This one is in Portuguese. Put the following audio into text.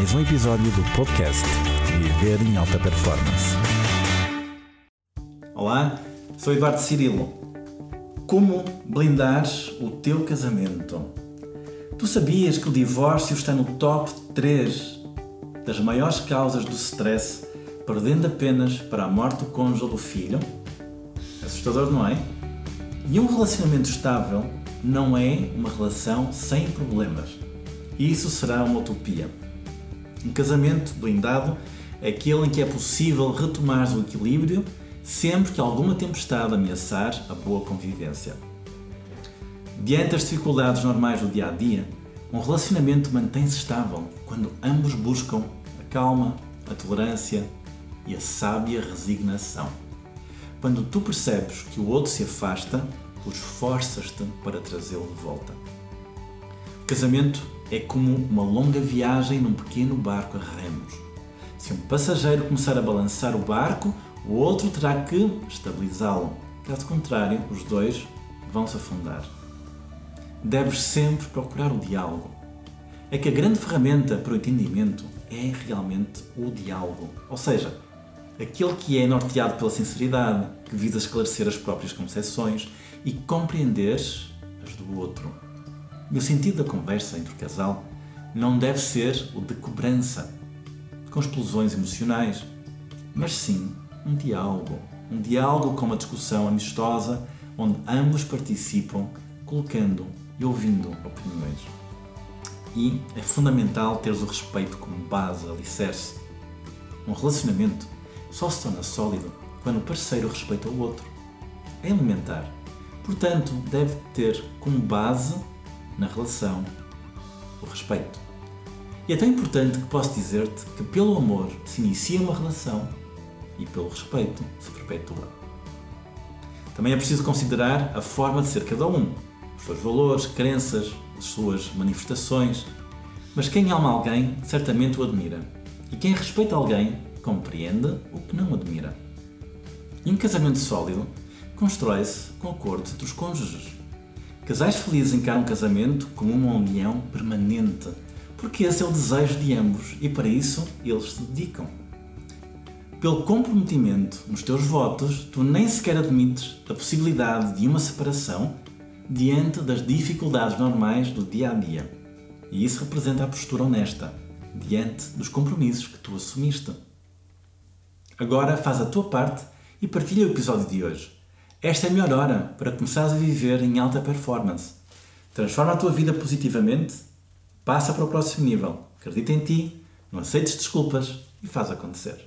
mais um episódio do podcast Viver em Alta Performance. Olá, sou Eduardo Cirilo. Como blindar o teu casamento? Tu sabias que o divórcio está no top 3 das maiores causas do stress, perdendo apenas para a morte do cônjuge ou do filho? Assustador, não é? E um relacionamento estável não é uma relação sem problemas. Isso será uma utopia. Um casamento blindado é aquele em que é possível retomar o equilíbrio sempre que alguma tempestade ameaçar a boa convivência. Diante das dificuldades normais do dia a dia, um relacionamento mantém-se estável quando ambos buscam a calma, a tolerância e a sábia resignação. Quando tu percebes que o outro se afasta, tu esforças-te para trazê-lo de volta. O casamento é como uma longa viagem num pequeno barco a remos. Se um passageiro começar a balançar o barco, o outro terá que estabilizá-lo. Caso contrário, os dois vão se afundar. Deves sempre procurar o diálogo. É que a grande ferramenta para o entendimento é realmente o diálogo. Ou seja, aquele que é norteado pela sinceridade, que visa esclarecer as próprias concepções e compreender as do outro. E o sentido da conversa entre o casal não deve ser o de cobrança, com explosões emocionais, mas sim um diálogo. Um diálogo com uma discussão amistosa onde ambos participam, colocando e ouvindo opiniões. E é fundamental teres o respeito como base, alicerce. Um relacionamento só se torna sólido quando o parceiro respeita o outro. É elementar. Portanto, deve ter como base na relação, o respeito. E é tão importante que posso dizer-te que pelo amor se inicia uma relação e pelo respeito se perpetua. Também é preciso considerar a forma de ser cada um, os seus valores, crenças, as suas manifestações. Mas quem ama alguém certamente o admira. E quem respeita alguém compreende o que não admira. E um casamento sólido constrói-se com acordo entre os cônjuges. Casais felizes encaram o casamento como uma união permanente, porque esse é o desejo de ambos e para isso eles se dedicam. Pelo comprometimento nos teus votos, tu nem sequer admites a possibilidade de uma separação diante das dificuldades normais do dia a dia. E isso representa a postura honesta diante dos compromissos que tu assumiste. Agora faz a tua parte e partilha o episódio de hoje. Esta é a melhor hora para começares a viver em alta performance. Transforma a tua vida positivamente, passa para o próximo nível. Acredita em ti, não aceites desculpas e faz acontecer.